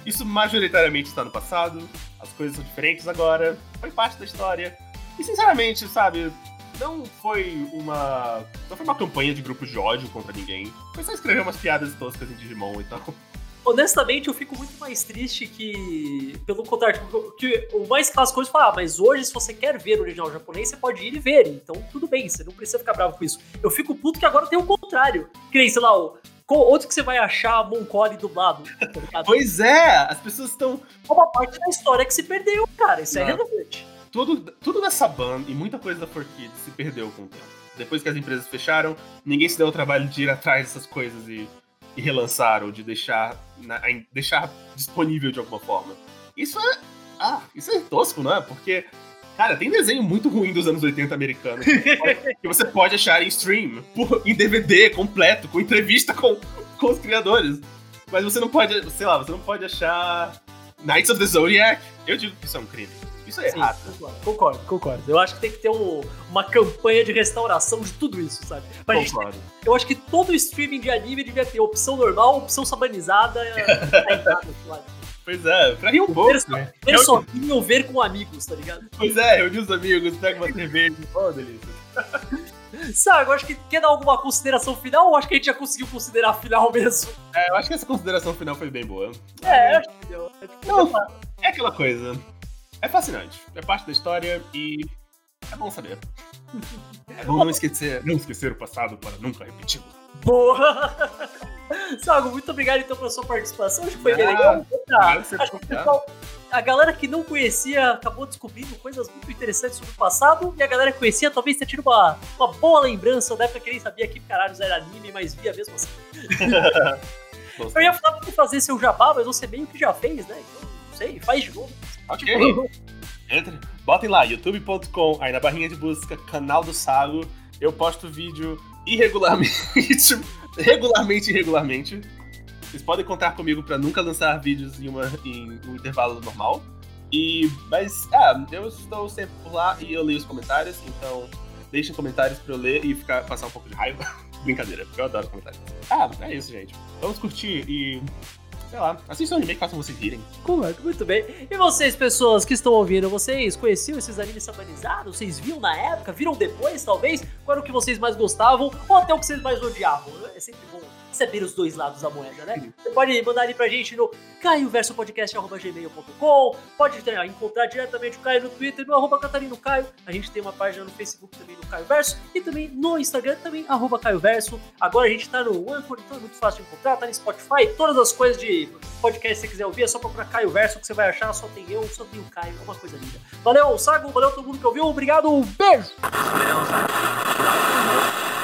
Isso majoritariamente está no passado. As coisas são diferentes agora. Foi parte da história. E sinceramente, sabe, não foi uma. Não foi uma campanha de grupos de ódio contra ninguém. Foi só escrever umas piadas toscas em Digimon e tal. Honestamente, eu fico muito mais triste que. Pelo contrário, tipo, que o mais clássico coisa é falar, ah, mas hoje, se você quer ver o original japonês, você pode ir e ver. Então, tudo bem, você não precisa ficar bravo com isso. Eu fico puto que agora tem o contrário. Que nem, sei lá, o. Onde que você vai achar Moncole dublado? Tá? Pois é, as pessoas estão É uma parte da história que se perdeu, cara. Isso é Não. relevante. Tudo, tudo da Saban e muita coisa da 4Kids se perdeu com o tempo. Depois que as empresas fecharam, ninguém se deu o trabalho de ir atrás dessas coisas e, e relançar ou de deixar, na- deixar disponível de alguma forma. Isso é. Ah, isso é tosco, não é? Porque, cara, tem desenho muito ruim dos anos 80 americanos que você pode achar em stream, por- em DVD completo, com entrevista com, com os criadores. Mas você não pode, sei lá, você não pode achar Knights of the Zodiac. Eu digo que isso é um crime. Isso é Sim, errado. concordo, concordo. Eu acho que tem que ter um- uma campanha de restauração de tudo isso, sabe? Pra gente Concordo. Eu acho que todo streaming de anime devia ter opção normal, opção sabanizada. é, Pois é, pra rir um pouco. ver, né? ver Eu- sozinho ou ver com amigos, tá ligado? Pois é, reunir os amigos, pega uma cerveja. Oh, delícia. Sabe, eu acho que quer dar alguma consideração final ou acho que a gente já conseguiu considerar final mesmo? É, eu acho que essa consideração final foi bem boa. É, acho que deu. É, tipo, Não, é aquela coisa. É fascinante. É parte da história e é bom saber. É bom não esquecer, não esquecer o passado para nunca repeti-lo. Boa! Sago, muito obrigado então pela sua participação. Acho que foi bem Ah, legal. Acho que pessoal, a galera que não conhecia acabou descobrindo coisas muito interessantes sobre o passado, e a galera que conhecia talvez tenha tido uma, uma boa lembrança da época que nem sabia que caralho era anime, mas via mesmo assim. Eu ia falar pra fazer seu jabá, mas você meio que já fez, né? Então, não sei, faz de novo. Ok. Entre, botem lá, youtube.com, aí na barrinha de busca, canal do Sago. Eu posto vídeo irregularmente. regularmente, irregularmente. Vocês podem contar comigo pra nunca lançar vídeos em, uma, em um intervalo normal. E, mas, ah, eu estou sempre por lá e eu leio os comentários, então deixem comentários pra eu ler e ficar, passar um pouco de raiva. Brincadeira, eu adoro comentários. Ah, é isso, gente. Vamos curtir e. Sei lá, assistam anime que façam vocês rirem. Concordo, muito bem. E vocês, pessoas que estão ouvindo, vocês conheciam esses animes sabanizados? Vocês viam na época? Viram depois, talvez? Qual era o que vocês mais gostavam? Ou até o que vocês mais odiavam? É sempre bom saber os dois lados da moeda, né? Você pode mandar ali pra gente no caioversopodcast.gmail.com Pode encontrar diretamente o Caio no Twitter, no arroba Catarino Caio. A gente tem uma página no Facebook também no Caio Verso. E também no Instagram, também, arroba Caio Verso. Agora a gente tá no Anchor, então é muito fácil de encontrar. Tá no Spotify, todas as coisas de podcast que você quiser ouvir, é só procurar Caio Verso que você vai achar. Só tem eu, só tem o Caio, é uma coisa linda. Valeu, Sago, valeu todo mundo que ouviu. Obrigado, beijo! Smells like